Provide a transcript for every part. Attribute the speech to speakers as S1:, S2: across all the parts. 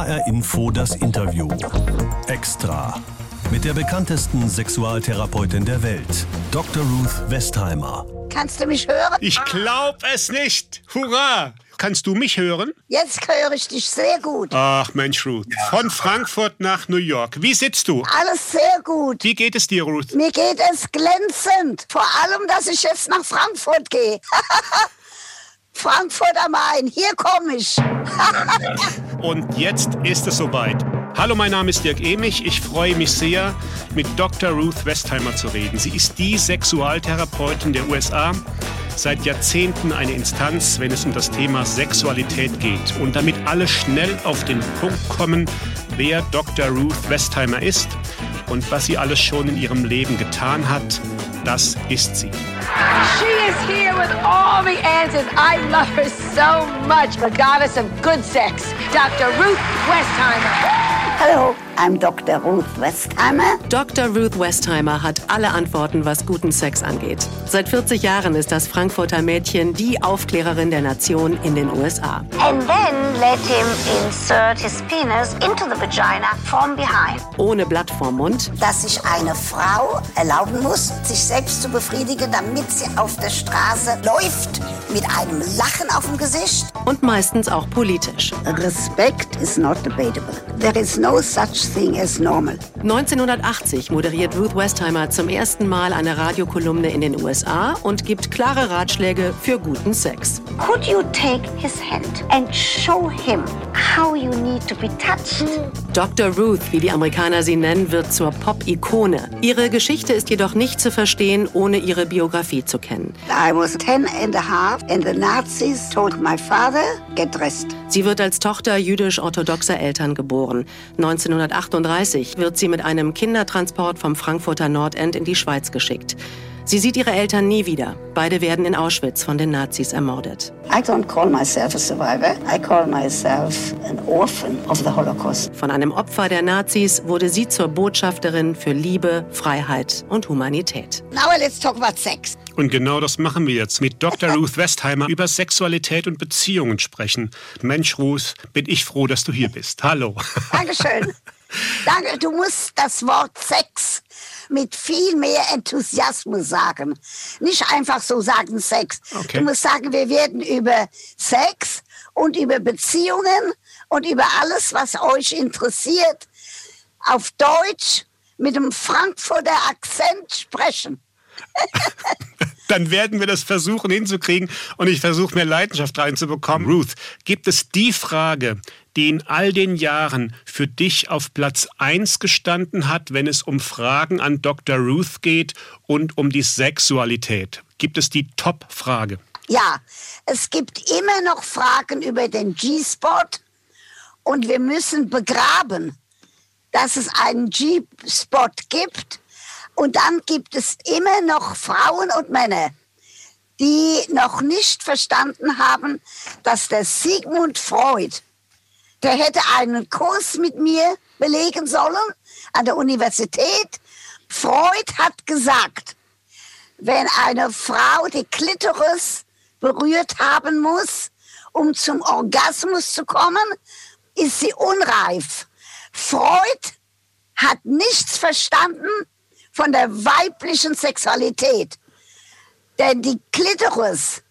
S1: HR Info das Interview. Extra. Mit der bekanntesten Sexualtherapeutin der Welt, Dr. Ruth Westheimer.
S2: Kannst du mich hören?
S3: Ich glaub es nicht. Hurra! Kannst du mich hören?
S2: Jetzt höre ich dich sehr gut.
S3: Ach Mensch, Ruth. Von Frankfurt nach New York. Wie sitzt du?
S2: Alles sehr gut.
S3: Wie geht es dir, Ruth?
S2: Mir geht es glänzend. Vor allem, dass ich jetzt nach Frankfurt gehe. Frankfurt am Main, hier komme ich.
S3: Und jetzt ist es soweit. Hallo, mein Name ist Dirk Emich. Ich freue mich sehr, mit Dr. Ruth Westheimer zu reden. Sie ist die Sexualtherapeutin der USA, seit Jahrzehnten eine Instanz, wenn es um das Thema Sexualität geht. Und damit alle schnell auf den Punkt kommen, wer Dr. Ruth Westheimer ist und was sie alles schon in ihrem Leben getan hat, das ist sie.
S4: She is here with all the answers. I love her so much. The goddess of good sex, Dr. Ruth Westheimer.
S2: Hallo, I'm Dr. Ruth Westheimer.
S5: Dr. Ruth Westheimer hat alle Antworten, was guten Sex angeht. Seit 40 Jahren ist das Frankfurter Mädchen die Aufklärerin der Nation in den USA.
S6: and then let him insert his penis into the vagina from behind.
S5: Ohne Blatt vorm Mund,
S2: Dass sich eine Frau erlauben muss, sich selbst zu befriedigen, damit sie auf der Straße läuft mit einem Lachen auf dem Gesicht.
S5: und meistens auch politisch.
S2: Respect is not debatable. There is no such thing as normal.
S5: 1980 moderiert Ruth Westheimer zum ersten Mal eine Radiokolumne in den USA und gibt klare Ratschläge für guten Sex.
S6: Could you take his hand and show him how you need to be touched?
S5: Dr. Ruth, wie die Amerikaner sie nennen, wird zur Pop-Ikone. Ihre Geschichte ist jedoch nicht zu verstehen, ohne ihre Biografie zu kennen.
S2: I was ten and a half and the Nazis told my father, get dressed.
S5: Sie wird als Tochter jüdisch-orthodoxer Eltern geboren. 1938 wird sie mit einem Kindertransport vom Frankfurter Nordend in die Schweiz geschickt. Sie sieht ihre Eltern nie wieder. Beide werden in Auschwitz von den Nazis ermordet.
S2: I don't call myself a survivor. I call myself an orphan of the Holocaust.
S5: Von einem Opfer der Nazis wurde sie zur Botschafterin für Liebe, Freiheit und Humanität.
S2: Now let's talk about sex.
S3: Und genau das machen wir jetzt mit Dr. Ruth Westheimer über Sexualität und Beziehungen sprechen. Mensch, Ruth, bin ich froh, dass du hier bist. Hallo.
S2: Dankeschön. Danke, du musst das Wort Sex mit viel mehr Enthusiasmus sagen. Nicht einfach so sagen Sex.
S3: Okay.
S2: Du musst sagen, wir werden über Sex und über Beziehungen und über alles, was euch interessiert, auf Deutsch mit einem Frankfurter Akzent sprechen.
S3: Dann werden wir das versuchen hinzukriegen und ich versuche mehr Leidenschaft reinzubekommen. Ruth, gibt es die Frage, die in all den Jahren für dich auf Platz 1 gestanden hat, wenn es um Fragen an Dr. Ruth geht und um die Sexualität? Gibt es die Top-Frage?
S2: Ja, es gibt immer noch Fragen über den G-Spot und wir müssen begraben, dass es einen G-Spot gibt. Und dann gibt es immer noch Frauen und Männer, die noch nicht verstanden haben, dass der Sigmund Freud, der hätte einen Kurs mit mir belegen sollen an der Universität. Freud hat gesagt, wenn eine Frau die Klitoris berührt haben muss, um zum Orgasmus zu kommen, ist sie unreif. Freud hat nichts verstanden von der weiblichen Sexualität. Denn die Klitoris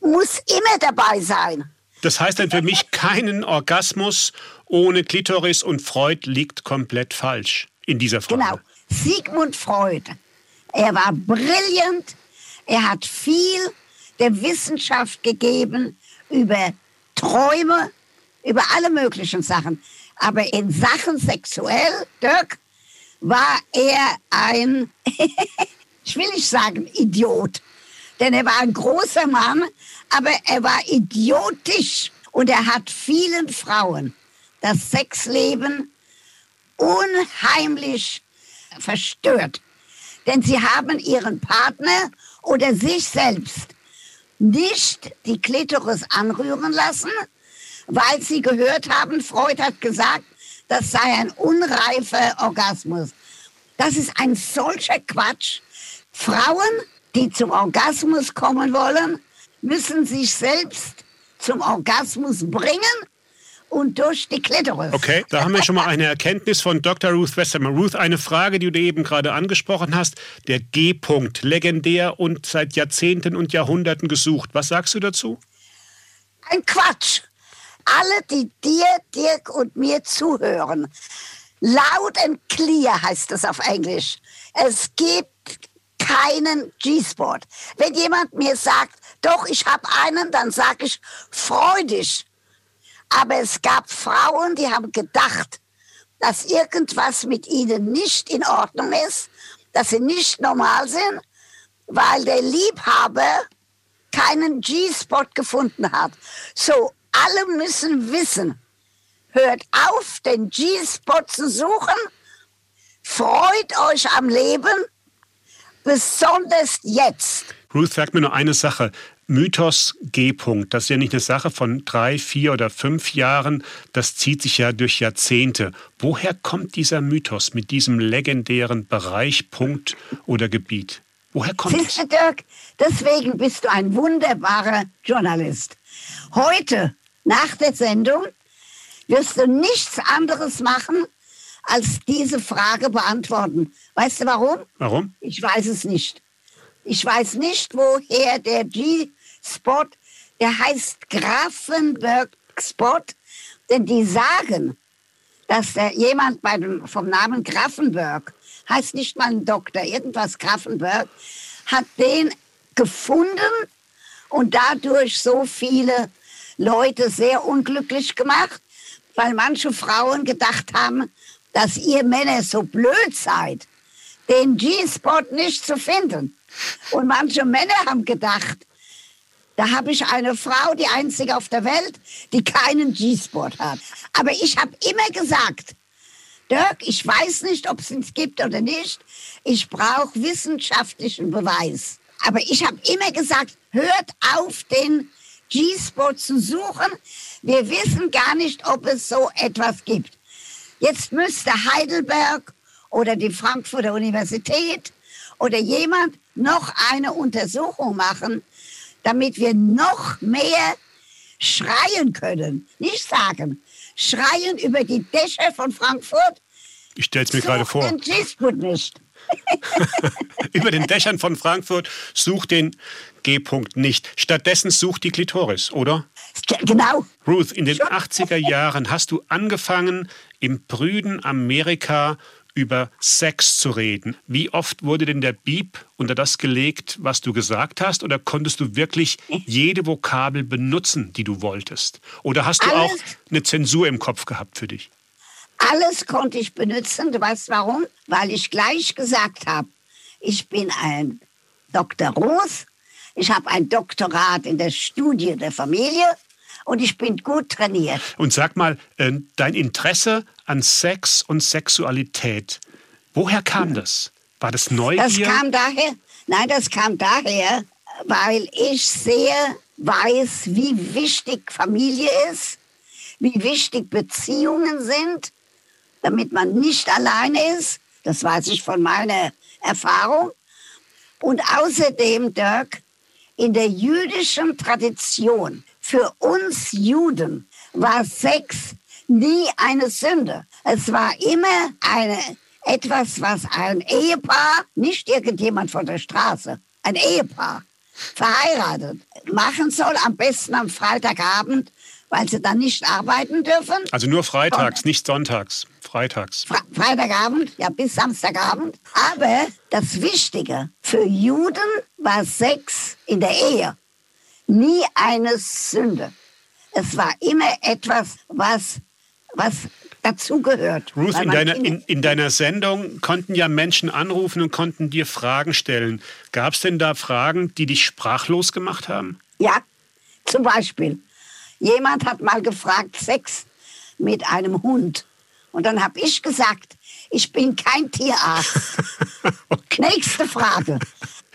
S2: muss immer dabei sein.
S3: Das heißt dann für mich keinen Orgasmus ohne Klitoris und Freud liegt komplett falsch in dieser Frage.
S2: Genau. Sigmund Freud. Er war brillant. Er hat viel der Wissenschaft gegeben über Träume, über alle möglichen Sachen. Aber in Sachen sexuell, Dirk, war er ein, ich will nicht sagen Idiot, denn er war ein großer Mann, aber er war idiotisch und er hat vielen Frauen das Sexleben unheimlich verstört. Denn sie haben ihren Partner oder sich selbst nicht die Klitoris anrühren lassen, weil sie gehört haben, Freud hat gesagt, das sei ein unreifer Orgasmus. Das ist ein solcher Quatsch. Frauen, die zum Orgasmus kommen wollen, müssen sich selbst zum Orgasmus bringen und durch die Klitoris.
S3: Okay, da haben wir schon mal eine Erkenntnis von Dr. Ruth Westermann. Ruth, eine Frage, die du eben gerade angesprochen hast. Der G-Punkt, legendär und seit Jahrzehnten und Jahrhunderten gesucht. Was sagst du dazu?
S2: Ein Quatsch. Alle, die dir, Dirk und mir zuhören, laut and clear heißt es auf Englisch. Es gibt keinen G-Sport. Wenn jemand mir sagt, doch, ich habe einen, dann sage ich, freu dich. Aber es gab Frauen, die haben gedacht, dass irgendwas mit ihnen nicht in Ordnung ist, dass sie nicht normal sind, weil der Liebhaber keinen G-Spot gefunden hat. So, alle müssen wissen, hört auf, den G-Spot zu suchen, freut euch am Leben, besonders jetzt.
S3: Ruth, sag mir nur eine Sache. Mythos G-Punkt, das ist ja nicht eine Sache von drei, vier oder fünf Jahren, das zieht sich ja durch Jahrzehnte. Woher kommt dieser Mythos mit diesem legendären Bereich, Punkt oder Gebiet? Woher kommt
S2: Siehst du, Dirk, deswegen bist du ein wunderbarer Journalist. Heute, nach der Sendung, wirst du nichts anderes machen, als diese Frage beantworten. Weißt du warum?
S3: Warum?
S2: Ich weiß es nicht. Ich weiß nicht, woher der G-Spot, der heißt Grafenberg-Spot, denn die sagen, dass der jemand bei dem, vom Namen Grafenberg, heißt nicht mal ein Doktor, irgendwas Grafenberg, hat den gefunden und dadurch so viele Leute sehr unglücklich gemacht, weil manche Frauen gedacht haben, dass ihr Männer so blöd seid, den G-Spot nicht zu finden. Und manche Männer haben gedacht, da habe ich eine Frau, die einzige auf der Welt, die keinen G-Spot hat. Aber ich habe immer gesagt, Dirk, ich weiß nicht, ob es ihn gibt oder nicht. Ich brauche wissenschaftlichen Beweis. Aber ich habe immer gesagt, hört auf, den G-Spot zu suchen. Wir wissen gar nicht, ob es so etwas gibt. Jetzt müsste Heidelberg oder die Frankfurter Universität oder jemand noch eine Untersuchung machen, damit wir noch mehr schreien können. Nicht sagen, schreien über die Dächer von Frankfurt.
S3: Ich stelle es mir gerade vor.
S2: Den nicht.
S3: über den Dächern von Frankfurt sucht den G-Punkt nicht. Stattdessen sucht die Klitoris, oder?
S2: Genau.
S3: Ruth, in den 80er Jahren hast du angefangen, im prüden Amerika über Sex zu reden. Wie oft wurde denn der Beep unter das gelegt, was du gesagt hast? Oder konntest du wirklich jede Vokabel benutzen, die du wolltest? Oder hast du
S2: Alles.
S3: auch eine Zensur im Kopf gehabt für dich?
S2: Alles konnte ich benutzen. Du weißt warum? Weil ich gleich gesagt habe, ich bin ein Dr. Roos, ich habe ein Doktorat in der Studie der Familie und ich bin gut trainiert.
S3: Und sag mal, äh, dein Interesse an Sex und Sexualität, woher kam das? War das Neugier?
S2: Das kam daher, nein, das kam daher, weil ich sehr weiß, wie wichtig Familie ist, wie wichtig Beziehungen sind, damit man nicht alleine ist. Das weiß ich von meiner Erfahrung. Und außerdem, Dirk, in der jüdischen Tradition, für uns Juden, war Sex nie eine Sünde. Es war immer eine, etwas, was ein Ehepaar, nicht irgendjemand von der Straße, ein Ehepaar, verheiratet, machen soll, am besten am Freitagabend, weil sie dann nicht arbeiten dürfen.
S3: also nur freitags, nicht sonntags. Freitags.
S2: Fre Freitagabend, ja bis Samstagabend. Aber das Wichtige für Juden war Sex in der Ehe nie eine Sünde. Es war immer etwas, was, was dazugehört.
S3: Ruth, in deiner, in, in deiner Sendung konnten ja Menschen anrufen und konnten dir Fragen stellen. Gab es denn da Fragen, die dich sprachlos gemacht haben?
S2: Ja, zum Beispiel. Jemand hat mal gefragt, Sex mit einem Hund. Und dann habe ich gesagt, ich bin kein Tierarzt. Nächste Frage.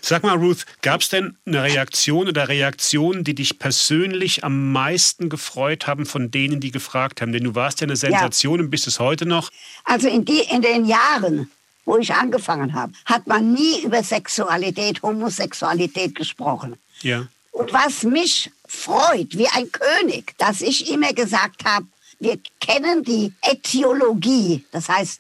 S3: Sag mal, Ruth, gab es denn eine Reaktion oder Reaktionen, die dich persönlich am meisten gefreut haben von denen, die gefragt haben? Denn du warst ja eine Sensation und bist es heute noch.
S2: Also in, die, in den Jahren, wo ich angefangen habe, hat man nie über Sexualität, Homosexualität gesprochen.
S3: Ja.
S2: Und was mich freut, wie ein König, dass ich immer gesagt habe, Wir kennen die Ätiologie, das heißt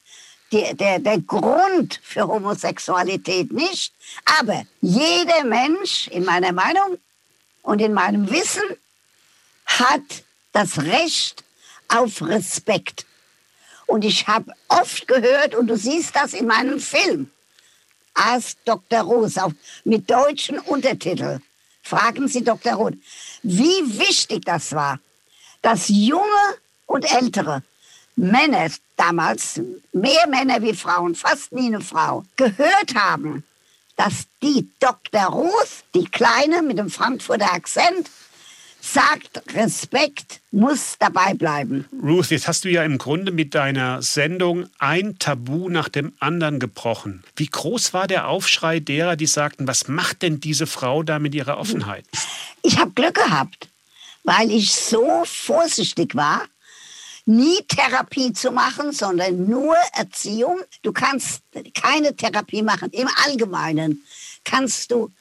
S2: die, der, der Grund für Homosexualität nicht. Aber jeder Mensch, in meiner Meinung und in meinem Wissen, hat das Recht auf Respekt. Und ich habe oft gehört, und du siehst das in meinem Film, Ask Dr. Roth mit deutschen Untertitel. Fragen Sie Dr. Roth, wie wichtig das war, dass junge und ältere Männer damals, mehr Männer wie Frauen, fast nie eine Frau, gehört haben, dass die Dr. Ruth, die Kleine mit dem Frankfurter Akzent, sagt, Respekt muss dabei bleiben.
S3: Ruth, jetzt hast du ja im Grunde mit deiner Sendung ein Tabu nach dem anderen gebrochen. Wie groß war der Aufschrei derer, die sagten, was macht denn diese Frau da mit ihrer Offenheit?
S2: Ich habe Glück gehabt, weil ich so vorsichtig war nie Therapie zu machen, sondern nur Erziehung. Du kannst keine Therapie machen. Im Allgemeinen kannst du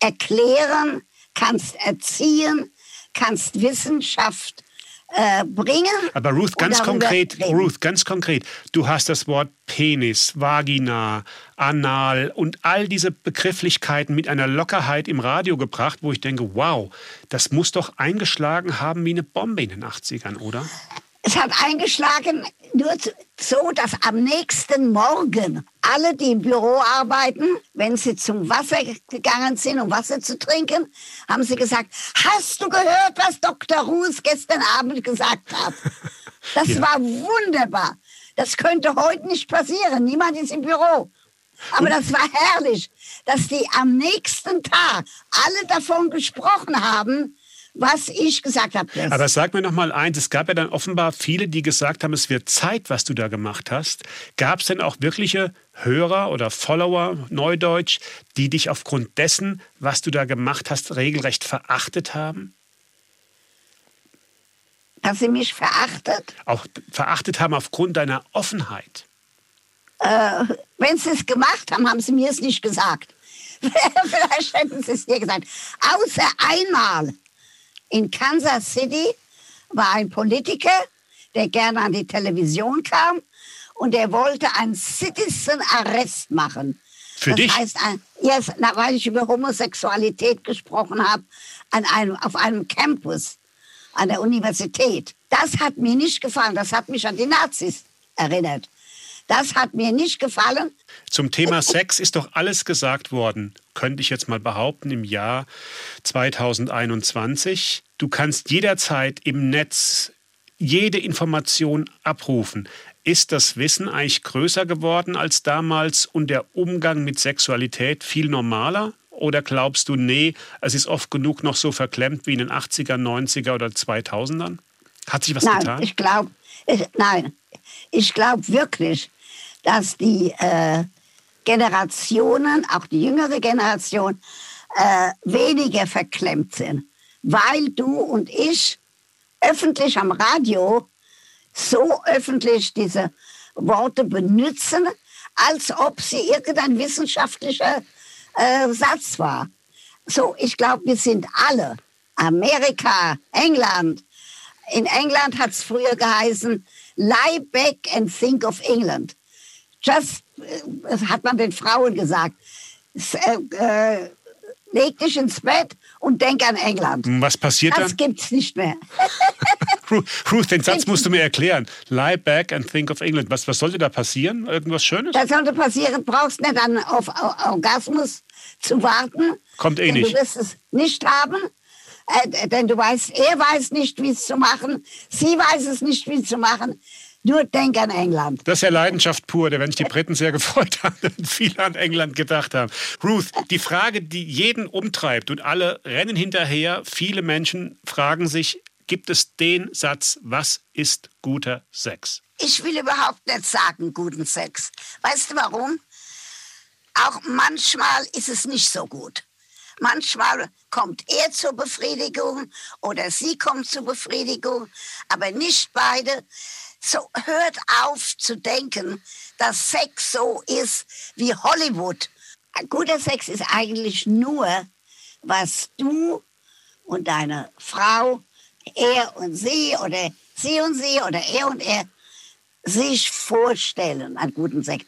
S2: erklären, kannst erziehen, kannst Wissenschaft äh, bringen.
S3: Aber Ruth, ganz konkret, reden. Ruth, ganz konkret, du hast das Wort Penis, Vagina, Anal und all diese Begrifflichkeiten mit einer Lockerheit im Radio gebracht, wo ich denke, wow, das muss doch eingeschlagen haben wie eine Bombe in den 80ern, oder?
S2: Es hat eingeschlagen nur so, dass am nächsten Morgen alle, die im Büro arbeiten, wenn sie zum Wasser gegangen sind, um Wasser zu trinken, haben sie gesagt, hast du gehört, was Dr. Ruß gestern Abend gesagt hat? Das ja. war wunderbar. Das könnte heute nicht passieren. Niemand ist im Büro. Aber das war herrlich, dass die am nächsten Tag alle davon gesprochen haben, was ich gesagt habe.
S3: Aber sag mir noch mal eins, es gab ja dann offenbar viele, die gesagt haben, es wird Zeit, was du da gemacht hast. Gab es denn auch wirkliche Hörer oder Follower, Neudeutsch, die dich aufgrund dessen, was du da gemacht hast, regelrecht verachtet haben?
S2: Dass sie mich verachtet?
S3: Auch verachtet haben aufgrund deiner Offenheit.
S2: Äh, wenn sie es gemacht haben, haben sie mir es nicht gesagt. Vielleicht hätten sie es dir gesagt. Außer einmal in Kansas City war ein Politiker, der gerne an die Television kam und er wollte einen Citizen Arrest machen.
S3: Für das dich?
S2: Heißt, yes, weil ich über Homosexualität gesprochen habe, an einem, auf einem Campus an der Universität. Das hat mir nicht gefallen. Das hat mich an die Nazis erinnert. Das hat mir nicht gefallen.
S3: Zum Thema Sex ist doch alles gesagt worden, könnte ich jetzt mal behaupten, im Jahr 2021. Du kannst jederzeit im Netz jede Information abrufen. Ist das Wissen eigentlich größer geworden als damals und der Umgang mit Sexualität viel normaler? Oder glaubst du, nee, es ist oft genug noch so verklemmt wie in den 80er, 90er oder 2000ern? Hat sich was
S2: nein,
S3: getan?
S2: Ich glaube, nein, ich glaube wirklich, dass die äh, Generationen, auch die jüngere Generation, äh, weniger verklemmt sind, weil du und ich öffentlich am Radio so öffentlich diese Worte benutzen, als ob sie irgendein wissenschaftlicher äh, Satz war. So, ich glaube, wir sind alle, Amerika, England. In England hat es früher geheißen, lie back and think of England just, das hat man den Frauen gesagt, äh, äh, leg dich ins Bett und denk an England.
S3: Was passiert
S2: das
S3: dann?
S2: Das gibt's nicht mehr.
S3: Ruth, den Satz musst du mir erklären. Lie back and think of England. Was, was sollte da passieren? Irgendwas Schönes?
S2: Das sollte passieren. Brauchst nicht dann auf Orgasmus zu warten.
S3: Kommt eh nicht.
S2: Du wirst es nicht haben. Äh, denn du weißt, er weiß nicht, wie es zu machen. Sie weiß es nicht, wie es zu machen. Nur denk an England.
S3: Das ist ja Leidenschaft pur, da werden sich die Briten sehr gefreut haben, wenn viele an England gedacht haben. Ruth, die Frage, die jeden umtreibt und alle rennen hinterher, viele Menschen fragen sich, gibt es den Satz, was ist guter Sex?
S2: Ich will überhaupt nicht sagen guten Sex. Weißt du warum? Auch manchmal ist es nicht so gut. Manchmal kommt er zur Befriedigung oder sie kommt zur Befriedigung, aber nicht beide. So hört auf zu denken, dass Sex so ist wie Hollywood. Ein guter Sex ist eigentlich nur, was du und deine Frau, er und sie oder sie und sie oder er und er sich vorstellen, einen guten Sex.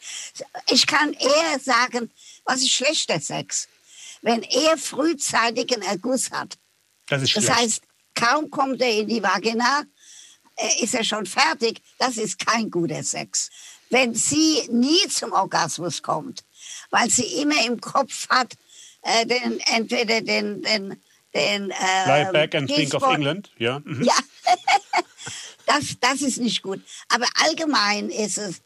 S2: Ich kann eher sagen, was ist schlechter Sex? Wenn er frühzeitig einen Erguss hat.
S3: Das ist
S2: Das heißt, kaum kommt er in die Vagina, ist er schon fertig. Das ist kein guter Sex. Wenn sie nie zum Orgasmus kommt, weil sie immer im Kopf hat, äh, den, entweder den, den, den äh,
S3: Lie back and think of England. Ja. mhm.
S2: Ja, das, das ist nicht gut. Aber allgemein ist es,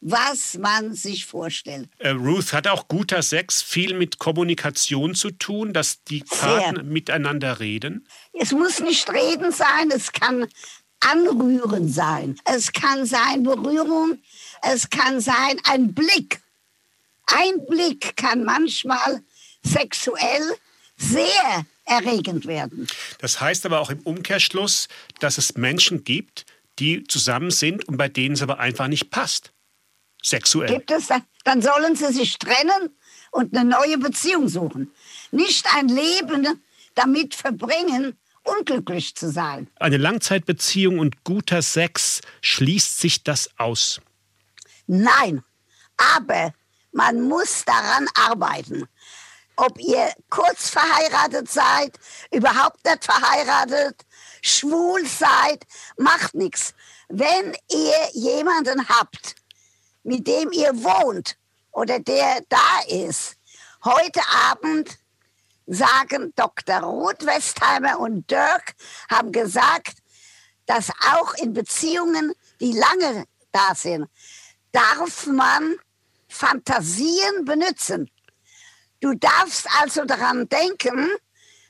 S2: was man sich vorstellt.
S3: Äh, Ruth hat auch guter Sex viel mit Kommunikation zu tun, dass die
S2: Sehr.
S3: Partner miteinander reden.
S2: Es muss nicht reden sein, es kann anrühren sein. Es kann sein Berührung, es kann sein ein Blick. Ein Blick kann manchmal sexuell sehr erregend werden.
S3: Das heißt aber auch im Umkehrschluss, dass es Menschen gibt, die zusammen sind und bei denen es aber einfach nicht passt. Sexuell.
S2: Gibt es dann, dann sollen sie sich trennen und eine neue Beziehung suchen. Nicht ein Leben damit verbringen, unglücklich zu sein.
S3: Eine Langzeitbeziehung und guter Sex schließt sich das aus.
S2: Nein, aber man muss daran arbeiten. Ob ihr kurz verheiratet seid, überhaupt nicht verheiratet, schwul seid, macht nichts. Wenn ihr jemanden habt, mit dem ihr wohnt oder der da ist, heute Abend sagen Dr. Ruth Westheimer und Dirk haben gesagt, dass auch in Beziehungen, die lange da sind, darf man Fantasien benutzen. Du darfst also daran denken,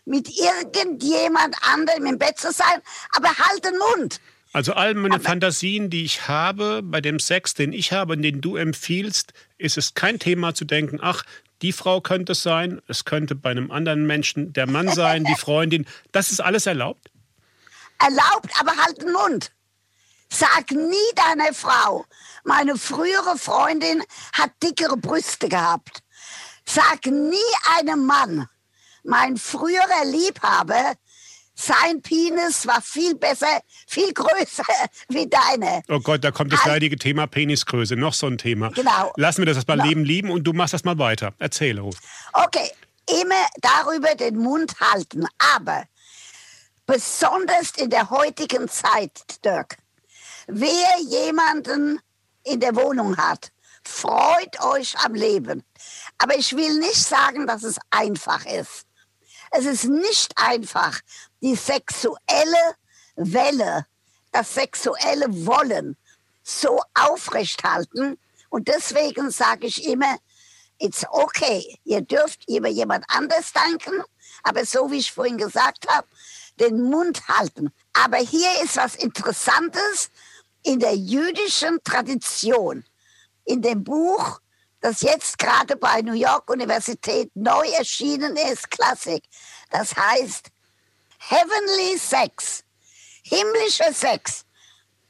S2: mit irgendjemand anderem im Bett zu sein, aber halt den Mund.
S3: Also all meine Fantasien, die ich habe bei dem Sex, den ich habe und den du empfiehlst, ist es kein Thema zu denken, ach, die Frau könnte es sein, es könnte bei einem anderen Menschen der Mann sein, die Freundin. Das ist alles erlaubt?
S2: Erlaubt, aber halt den Mund. Sag nie deiner Frau, meine frühere Freundin hat dickere Brüste gehabt. Sag nie einem Mann, mein früherer Liebhaber, sein Penis war viel besser, viel größer wie deine.
S3: Oh Gott, da kommt das
S2: Al-
S3: leidige Thema Penisgröße, noch so ein Thema.
S2: Genau.
S3: Lassen wir das mal
S2: Genau.
S3: leben lieben und du machst das mal weiter. Erzähle, Ruth.
S2: Okay, immer darüber den Mund halten, aber besonders in der heutigen Zeit, Dirk, wer jemanden in der Wohnung hat, freut euch am Leben. Aber ich will nicht sagen, dass es einfach ist. Es ist nicht einfach, die sexuelle Welle, das sexuelle Wollen so aufrechthalten. Und deswegen sage ich immer, it's okay. Ihr dürft über jemand anders denken, aber so wie ich vorhin gesagt habe, den Mund halten. Aber hier ist was Interessantes in der jüdischen Tradition. In dem Buch, das jetzt gerade bei New York Universität neu erschienen ist, Klassik. Das heißt Heavenly Sex, himmlischer Sex.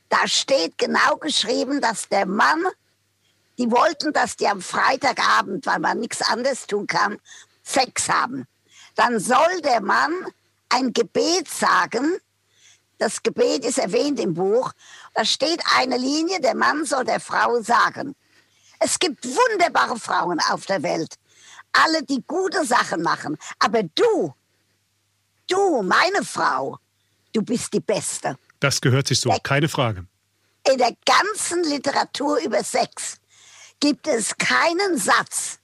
S2: Da steht genau geschrieben, dass der Mann die wollten, dass die am Freitagabend, weil man nichts anderes tun kann, Sex haben. Dann soll der Mann ein Gebet sagen. Das Gebet ist erwähnt im Buch. Da steht eine Linie, der Mann soll der Frau sagen. Es gibt wunderbare Frauen auf der Welt. Alle, die gute Sachen machen. Aber du, du, meine Frau, du bist die Beste.
S3: Das gehört sich so, keine Frage.
S2: In der ganzen Literatur über Sex gibt es keinen Satz,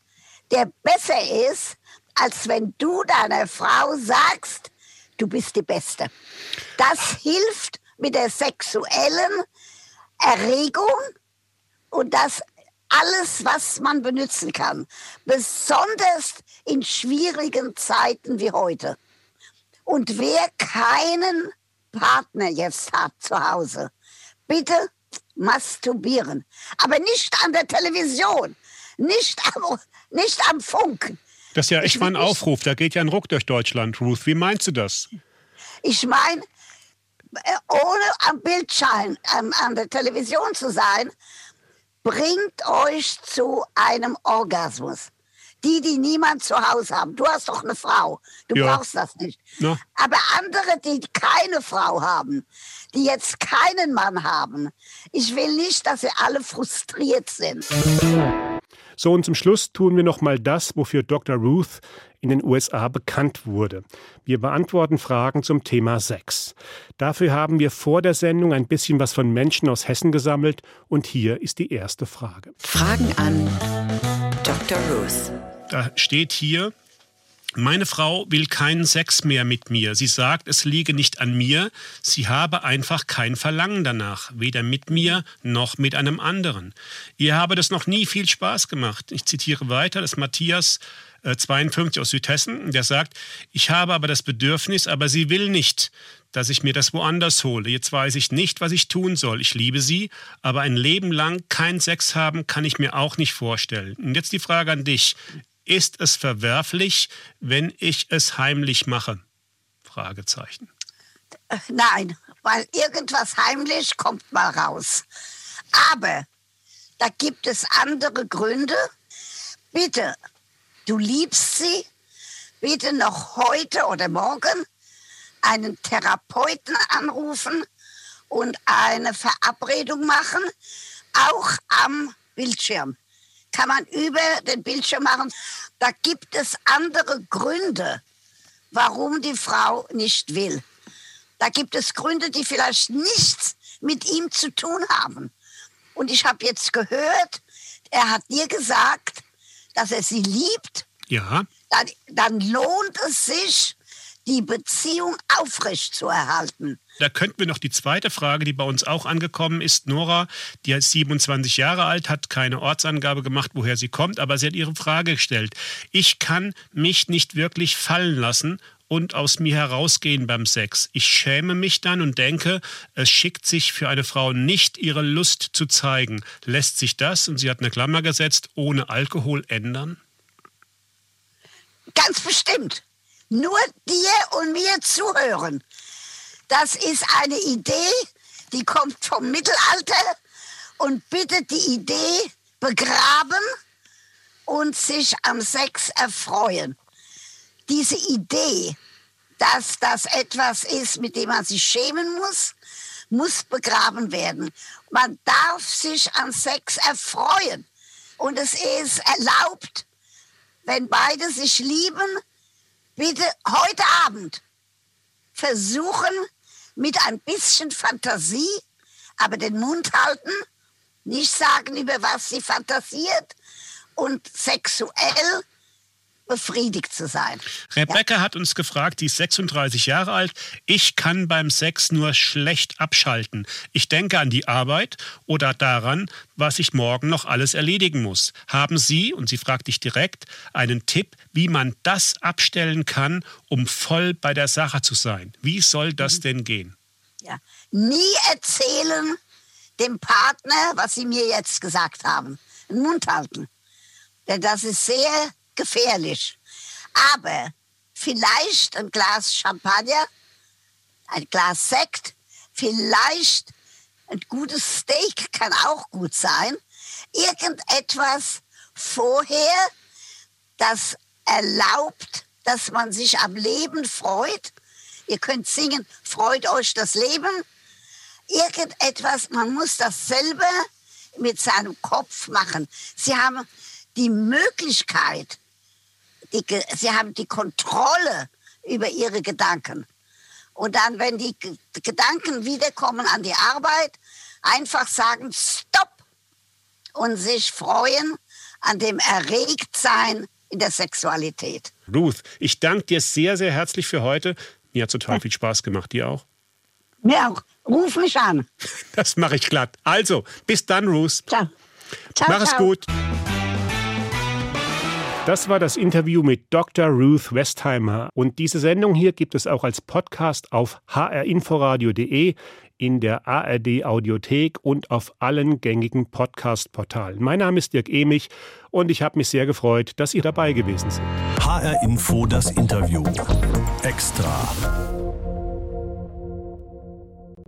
S2: der besser ist, als wenn du deiner Frau sagst, du bist die Beste. Das hilft mit der sexuellen Erregung und das alles, was man benutzen kann. Besonders in schwierigen Zeiten wie heute. Und wer keinen Partner jetzt hat zu Hause, bitte masturbieren. Aber nicht an der Television, nicht am, nicht am Funk.
S3: Das ist ja echt mal ein Aufruf. Da geht ja ein Ruck durch Deutschland, Ruth. Wie meinst du das?
S2: Ich meine, äh, ohne am Bildschirm an, an der Television zu sein, bringt euch zu einem Orgasmus. Die, die niemand zu Hause haben. Du hast doch eine Frau. Du
S3: Ja.
S2: brauchst das nicht.
S3: Na.
S2: Aber andere, die keine Frau haben, die jetzt keinen Mann haben. Ich will nicht, dass sie alle frustriert sind.
S3: So, und zum Schluss tun wir noch mal das, wofür Dr. Ruth in den USA bekannt wurde. Wir beantworten Fragen zum Thema Sex. Dafür haben wir vor der Sendung ein bisschen was von Menschen aus Hessen gesammelt und hier ist die erste Frage.
S7: Fragen an Dr. Ruth.
S3: Da steht hier, meine Frau will keinen Sex mehr mit mir. Sie sagt, es liege nicht an mir. Sie habe einfach kein Verlangen danach, weder mit mir noch mit einem anderen. Ihr habe das noch nie viel Spaß gemacht. Ich zitiere weiter, das Matthias 52 äh, aus Südhessen, der sagt, ich habe aber das Bedürfnis, aber sie will nicht, dass ich mir das woanders hole. Jetzt weiß ich nicht, was ich tun soll. Ich liebe sie, aber ein Leben lang kein Sex haben kann ich mir auch nicht vorstellen. Und jetzt die Frage an dich ist es verwerflich, wenn ich es heimlich mache? Fragezeichen.
S2: Nein, weil irgendwas heimlich kommt mal raus. Aber da gibt es andere Gründe. Bitte, du liebst sie, bitte noch heute oder morgen einen Therapeuten anrufen und eine Verabredung machen, auch am Bildschirm kann man über den Bildschirm machen. Da gibt es andere Gründe, warum die Frau nicht will. Da gibt es Gründe, die vielleicht nichts mit ihm zu tun haben. Und ich habe jetzt gehört, er hat dir gesagt, dass er sie liebt.
S3: Ja.
S2: Dann, dann lohnt es sich, die Beziehung aufrechtzuerhalten.
S3: Da könnten wir noch die zweite Frage, die bei uns auch angekommen ist. Nora, die ist 27 Jahre alt, hat keine Ortsangabe gemacht, woher sie kommt, aber sie hat ihre Frage gestellt. Ich kann mich nicht wirklich fallen lassen und aus mir herausgehen beim Sex. Ich schäme mich dann und denke, es schickt sich für eine Frau nicht, ihre Lust zu zeigen. Lässt sich das, und sie hat eine Klammer gesetzt, ohne Alkohol ändern?
S2: Ganz bestimmt nur dir und mir zuhören. Das ist eine Idee, die kommt vom Mittelalter und bitte die Idee begraben und sich am Sex erfreuen. Diese Idee, dass das etwas ist, mit dem man sich schämen muss, muss begraben werden. Man darf sich am Sex erfreuen. Und es ist erlaubt, wenn beide sich lieben, bitte heute Abend versuchen, mit ein bisschen Fantasie, aber den Mund halten, nicht sagen, über was sie fantasiert und sexuell befriedigt zu sein.
S3: Rebecca ja. hat uns gefragt, die ist 36 Jahre alt. Ich kann beim Sex nur schlecht abschalten. Ich denke an die Arbeit oder daran, was ich morgen noch alles erledigen muss. Haben Sie, und sie fragt dich direkt, einen Tipp, wie man das abstellen kann, um voll bei der Sache zu sein? Wie soll das mhm. denn gehen?
S2: Ja. Nie erzählen dem Partner, was Sie mir jetzt gesagt haben. Den Mund halten. Denn das ist sehr gefährlich. Aber vielleicht ein Glas Champagner, ein Glas Sekt, vielleicht ein gutes Steak kann auch gut sein. Irgendetwas vorher, das erlaubt, dass man sich am Leben freut. Ihr könnt singen, freut euch das Leben. Irgendetwas, man muss dasselbe mit seinem Kopf machen. Sie haben die Möglichkeit, die, sie haben die Kontrolle über ihre Gedanken. Und dann, wenn die Gedanken wiederkommen an die Arbeit, einfach sagen, stopp und sich freuen an dem Erregtsein in der Sexualität.
S3: Ruth, ich danke dir sehr, sehr herzlich für heute. Mir hat total viel Spaß gemacht. Dir auch?
S2: Mir auch. Ruf mich an.
S3: Das mache ich glatt. Also, bis dann, Ruth.
S2: Ciao. ciao
S3: Mach
S2: ciao.
S3: es gut. Das war das Interview mit Dr. Ruth Westheimer. Und diese Sendung hier gibt es auch als Podcast auf hrinforadio.de, in der ARD Audiothek und auf allen gängigen Podcast-Portalen. Mein Name ist Dirk Emich und ich habe mich sehr gefreut, dass ihr dabei gewesen seid.
S1: HR Info das Interview. Extra.